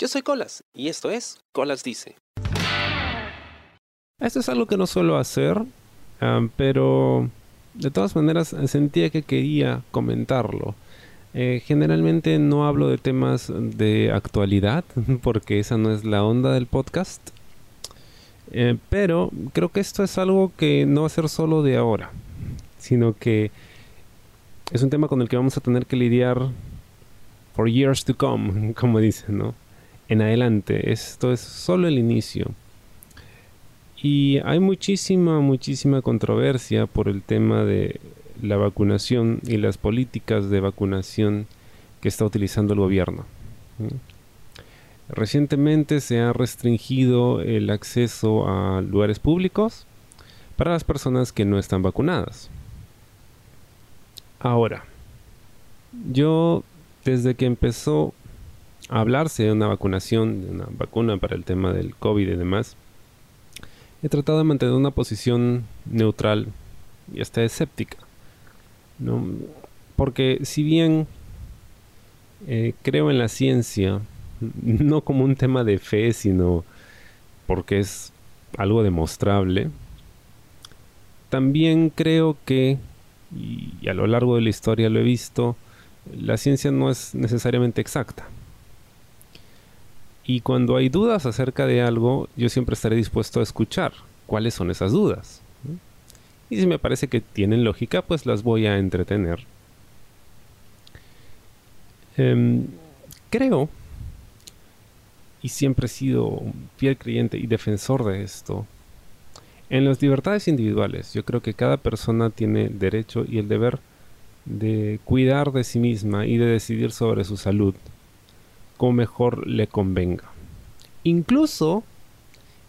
Yo soy Colas y esto es Colas Dice. Esto es algo que no suelo hacer, ah, pero de todas maneras sentía que quería comentarlo. Eh, generalmente no hablo de temas de actualidad, porque esa no es la onda del podcast. Eh, pero creo que esto es algo que no va a ser solo de ahora, sino que es un tema con el que vamos a tener que lidiar for years to come, como dicen, ¿no? En adelante. Esto es solo el inicio. Y hay muchísima, muchísima controversia por el tema de la vacunación y las políticas de vacunación que está utilizando el gobierno. Recientemente se ha restringido el acceso a lugares públicos para las personas que no están vacunadas. Ahora, yo desde que empezó hablarse de una vacunación, de una vacuna para el tema del COVID y demás, he tratado de mantener una posición neutral y hasta escéptica. ¿no? Porque si bien eh, creo en la ciencia, no como un tema de fe, sino porque es algo demostrable, también creo que y a lo largo de la historia lo he visto, la ciencia no es necesariamente exacta. Y cuando hay dudas acerca de algo, yo siempre estaré dispuesto a escuchar cuáles son esas dudas. Y si me parece que tienen lógica, pues las voy a entretener. Em, creo, y siempre he sido un fiel creyente y defensor de esto, en las libertades individuales, yo creo que cada persona tiene derecho y el deber de cuidar de sí misma y de decidir sobre su salud como mejor le convenga. Incluso,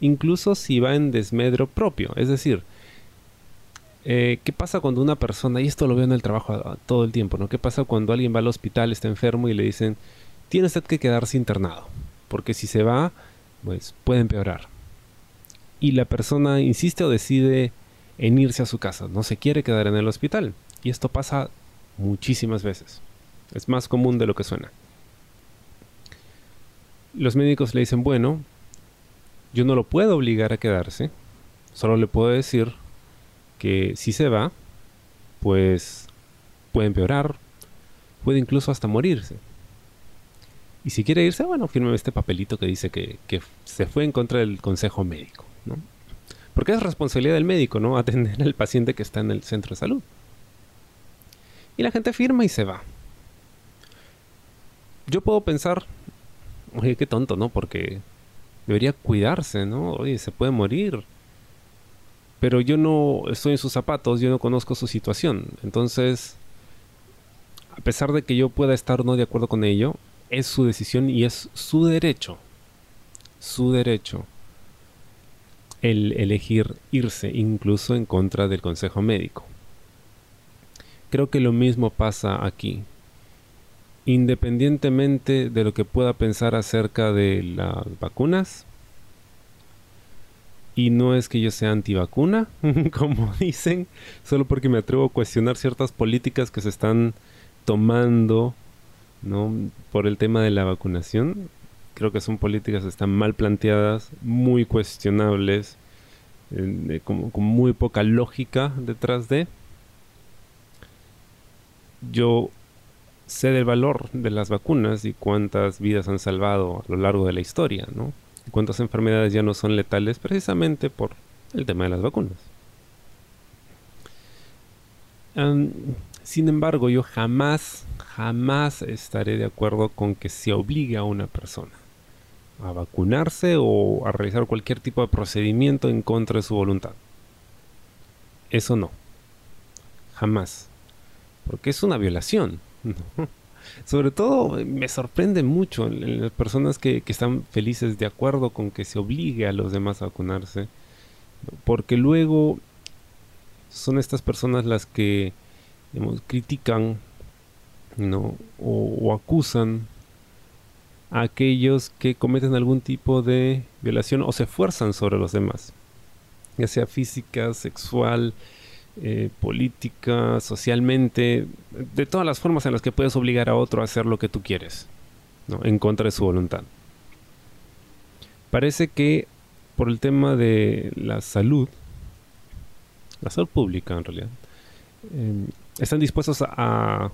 incluso si va en desmedro propio. Es decir, eh, ¿qué pasa cuando una persona, y esto lo veo en el trabajo todo el tiempo, ¿no? ¿Qué pasa cuando alguien va al hospital, está enfermo y le dicen, tiene usted que quedarse internado? Porque si se va, pues puede empeorar y la persona insiste o decide en irse a su casa, no se quiere quedar en el hospital. Y esto pasa muchísimas veces. Es más común de lo que suena. Los médicos le dicen, bueno, yo no lo puedo obligar a quedarse, solo le puedo decir que si se va, pues puede empeorar, puede incluso hasta morirse. Y si quiere irse, bueno, firme este papelito que dice que, que se fue en contra del consejo médico. Porque es responsabilidad del médico, ¿no? Atender al paciente que está en el centro de salud. Y la gente firma y se va. Yo puedo pensar, oye, qué tonto, ¿no? Porque debería cuidarse, ¿no? Oye, se puede morir. Pero yo no estoy en sus zapatos, yo no conozco su situación. Entonces, a pesar de que yo pueda estar no de acuerdo con ello, es su decisión y es su derecho. Su derecho el elegir irse incluso en contra del consejo médico. Creo que lo mismo pasa aquí. Independientemente de lo que pueda pensar acerca de las vacunas, y no es que yo sea antivacuna, como dicen, solo porque me atrevo a cuestionar ciertas políticas que se están tomando ¿no? por el tema de la vacunación creo que son políticas que están mal planteadas, muy cuestionables, con, muy poca lógica detrás de. Yo sé del valor de las vacunas y cuántas vidas han salvado a lo largo de la historia, ¿no? Y cuántas enfermedades ya no son letales precisamente por el tema de las vacunas. sin embargo, yo jamás, jamás estaré de acuerdo con que se obligue a una persona a vacunarse o a realizar cualquier tipo de procedimiento en contra de su voluntad. Eso no. Jamás. Porque es una violación. Sobre todo me sorprende mucho en las personas que, están felices de acuerdo con que se obligue a los demás a vacunarse. Porque luego son estas personas las que critican ¿no? o acusan a aquellos que cometen algún tipo de violación o se fuerzan sobre los demás, ya sea física, sexual, eh, política, socialmente, de todas las formas en las que puedes obligar a otro a hacer lo que tú quieres, ¿no? en contra de su voluntad. parece que por el tema de la salud, la salud pública en realidad, em, están dispuestos a,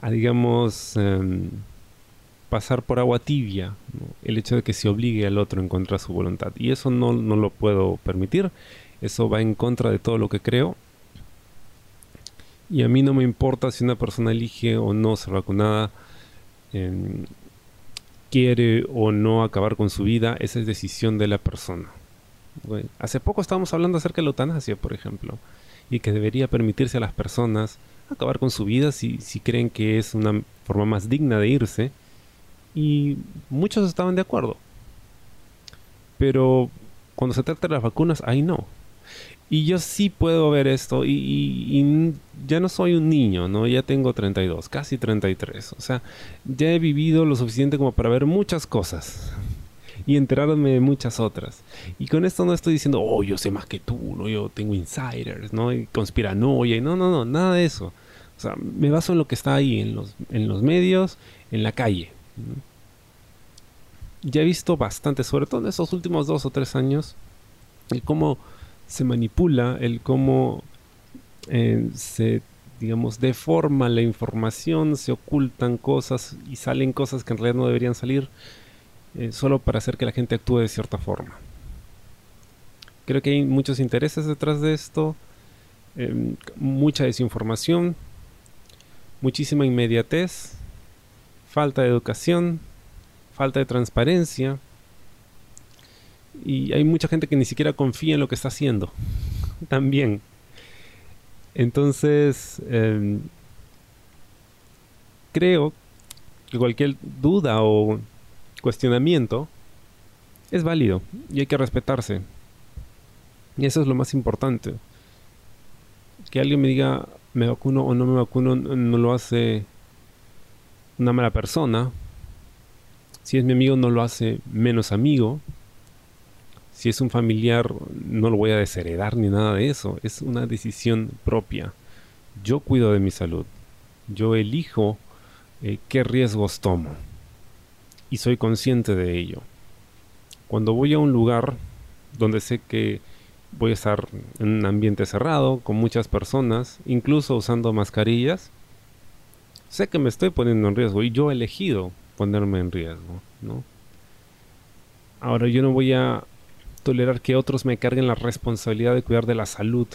a digamos, em, pasar por agua tibia el hecho de que se obligue al otro en contra de su voluntad. Y eso no, no lo puedo permitir, eso va en contra de todo lo que creo. Y a mí no me importa si una persona elige o no ser vacunada, em, quiere o no acabar con su vida, esa es decisión de la persona. hace poco estábamos hablando acerca de la eutanasia, por ejemplo, y que debería permitirse a las personas acabar con su vida si, si creen que es una forma más digna de irse. Y muchos estaban de acuerdo. Pero cuando se trata de las vacunas, ahí no. Y yo sí puedo ver esto y, ya no soy un niño, ¿no? Ya tengo 32, casi 33. O sea, ya he vivido lo suficiente como para ver muchas cosas y enterarme de muchas otras. Y con esto no estoy diciendo, oh, yo sé más que tú, ¿no? Yo tengo insiders, ¿no? Y conspiranoia, y no, no, no, nada de eso. O sea, me baso en lo que está ahí, en los, en los medios, en la calle. Ya he visto bastante, sobre todo en estos últimos dos o tres años, el cómo se manipula, el cómo eh, se, digamos, deforma la información, se ocultan cosas y salen cosas que en realidad no deberían salir, eh, solo para hacer que la gente actúe de cierta forma. Creo que hay muchos intereses detrás de esto, em, mucha desinformación, muchísima inmediatez, falta de educación, falta de transparencia, y hay mucha gente que ni siquiera confía en lo que está haciendo. También. Entonces, em, creo que cualquier duda o cuestionamiento es válido y hay que respetarse. Y eso es lo más importante. Que alguien me diga me vacuno o no me vacuno no lo hace una mala persona. Si es mi amigo no lo hace menos amigo. Si es un familiar, no lo voy a desheredar ni nada de eso. Es una decisión propia. Yo cuido de mi salud. Yo elijo eh, qué riesgos tomo. Y soy consciente de ello. Cuando voy a un lugar donde sé que voy a estar en un ambiente cerrado, con muchas personas, incluso usando mascarillas, sé que me estoy poniendo en riesgo y yo he elegido ponerme en riesgo, ¿no? Ahora yo no voy a tolerar que otros me carguen la responsabilidad de cuidar de la salud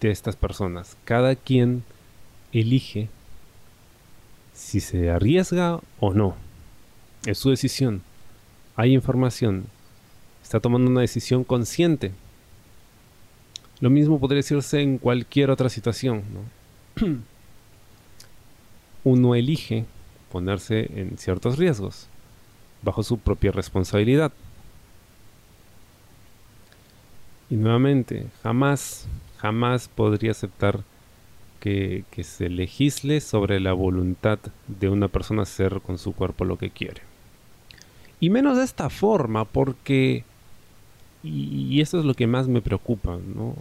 de estas personas. Cada quien elige si se arriesga o no. Es su decisión. Hay información. Está tomando una decisión consciente. Lo mismo podría decirse en cualquier otra situación. Uno elige ponerse en ciertos riesgos bajo su propia responsabilidad. Y nuevamente, jamás, jamás podría aceptar que, se legisle sobre la voluntad de una persona hacer con su cuerpo lo que quiere. Y menos de esta forma, porque... Y, eso es lo que más me preocupa, ¿no?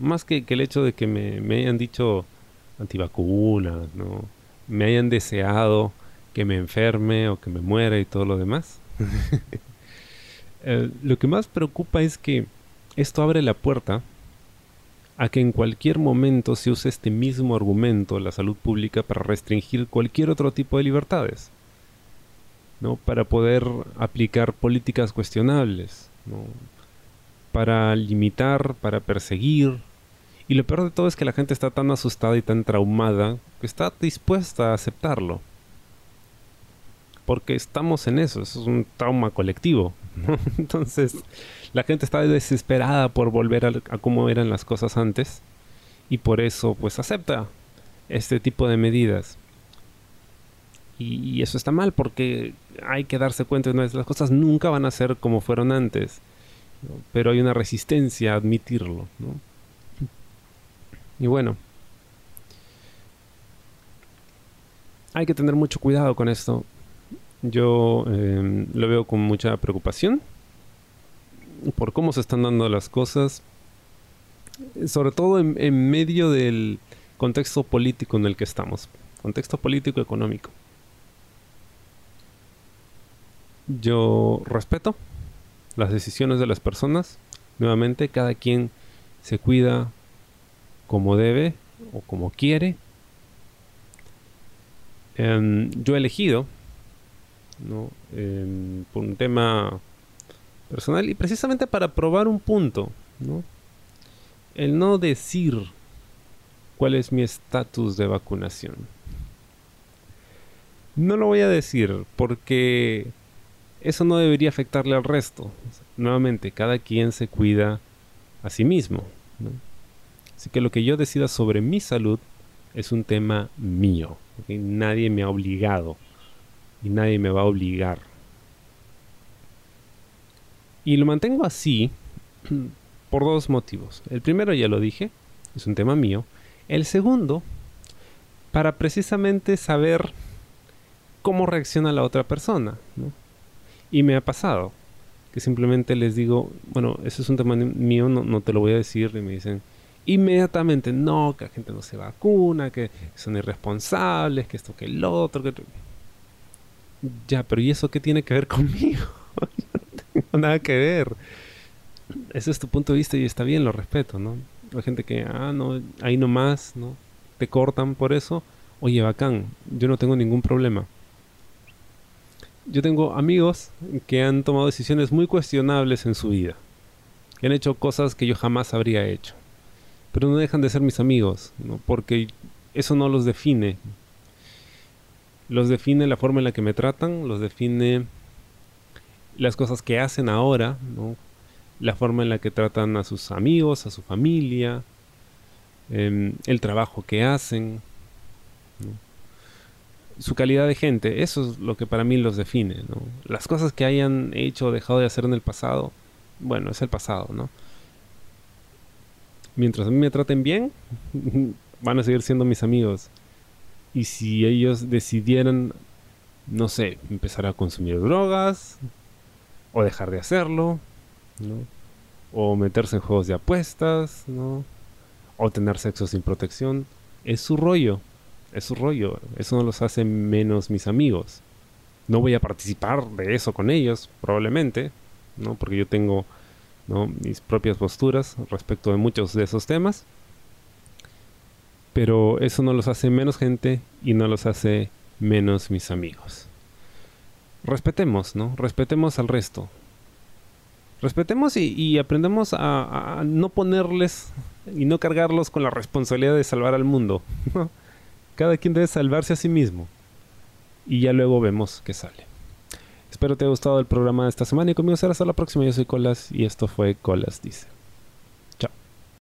Más que, el hecho de que me, hayan dicho antivacunas, ¿no? Me hayan deseado que me enferme o que me muera y todo lo demás. Eh, lo que más preocupa es que esto abre la puerta a que en cualquier momento se use este mismo argumento, la salud pública, para restringir cualquier otro tipo de libertades, ¿no? Para poder aplicar políticas cuestionables, Para limitar, para perseguir. Y lo peor de todo es que la gente está tan asustada y tan traumada que está dispuesta a aceptarlo. Porque estamos en eso es un trauma colectivo. Entonces, la gente está desesperada por volver a, cómo eran las cosas antes y por eso pues acepta este tipo de medidas. Y, eso está mal porque hay que darse cuenta de que las cosas nunca van a ser como fueron antes, pero hay una resistencia a admitirlo. Y bueno, hay que tener mucho cuidado con esto. Yo em, lo veo con mucha preocupación por cómo se están dando las cosas, sobre todo en, medio del contexto político en el que estamos, contexto político económico. Yo respeto las decisiones de las personas. Nuevamente, cada quien se cuida como debe o como quiere. Em, yo he elegido, ¿no? Em, por un tema personal y precisamente para probar un punto, el no decir cuál es mi estatus de vacunación. No lo voy a decir porque eso no debería afectarle al resto. Nuevamente, cada quien se cuida a sí mismo. Así que lo que yo decida sobre mi salud es un tema mío. Nadie me ha obligado y nadie me va a obligar. Y lo mantengo así por dos motivos. El primero ya lo dije, es un tema mío. El segundo, para precisamente saber cómo reacciona la otra persona. Y me ha pasado que simplemente les digo, bueno, ese es un tema mío, no, no te lo voy a decir, y me dicen inmediatamente, no, que la gente no se vacuna, que son irresponsables, que esto, que el otro, que... Ya, pero ¿y eso qué tiene que ver conmigo? nada que ver. Ese es tu punto de vista y está bien, lo respeto, ¿no? Hay gente que, ah, no, ahí nomás, ¿no? Te cortan por eso. Oye, bacán, yo no tengo ningún problema. Yo tengo amigos que han tomado decisiones muy cuestionables en su vida. Que han hecho cosas que yo jamás habría hecho. Pero no dejan de ser mis amigos, ¿no? Porque eso no los define. Los define la forma en la que me tratan, los define las cosas que hacen ahora, la forma en la que tratan a sus amigos, a su familia, em, el trabajo que hacen, su calidad de gente, eso es lo que para mí los define. Las cosas que hayan hecho o dejado de hacer en el pasado, bueno, es el pasado, ¿no? Mientras a mí me traten bien, van a seguir siendo mis amigos. Y si ellos decidieran, no sé, empezar a consumir drogas, o dejar de hacerlo, ¿no? o meterse en juegos de apuestas, ¿no? o tener sexo sin protección, es su rollo, es su rollo, eso no los hace menos mis amigos. No voy a participar de eso con ellos, probablemente, ¿no? porque yo tengo ¿no? mis propias posturas respecto de muchos de esos temas, pero eso no los hace menos gente y no los hace menos mis amigos respetemos, ¿no? Respetemos al resto. Respetemos y, aprendemos a, no ponerles y no cargarlos con la responsabilidad de salvar al mundo. Cada quien debe salvarse a sí mismo. Y ya luego vemos qué sale. Espero te haya gustado el programa de esta semana y conmigo será hasta la próxima. Yo soy Colas y esto fue Colas Dice. Chao.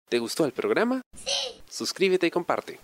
¿Te gustó el programa? Sí. Suscríbete y comparte.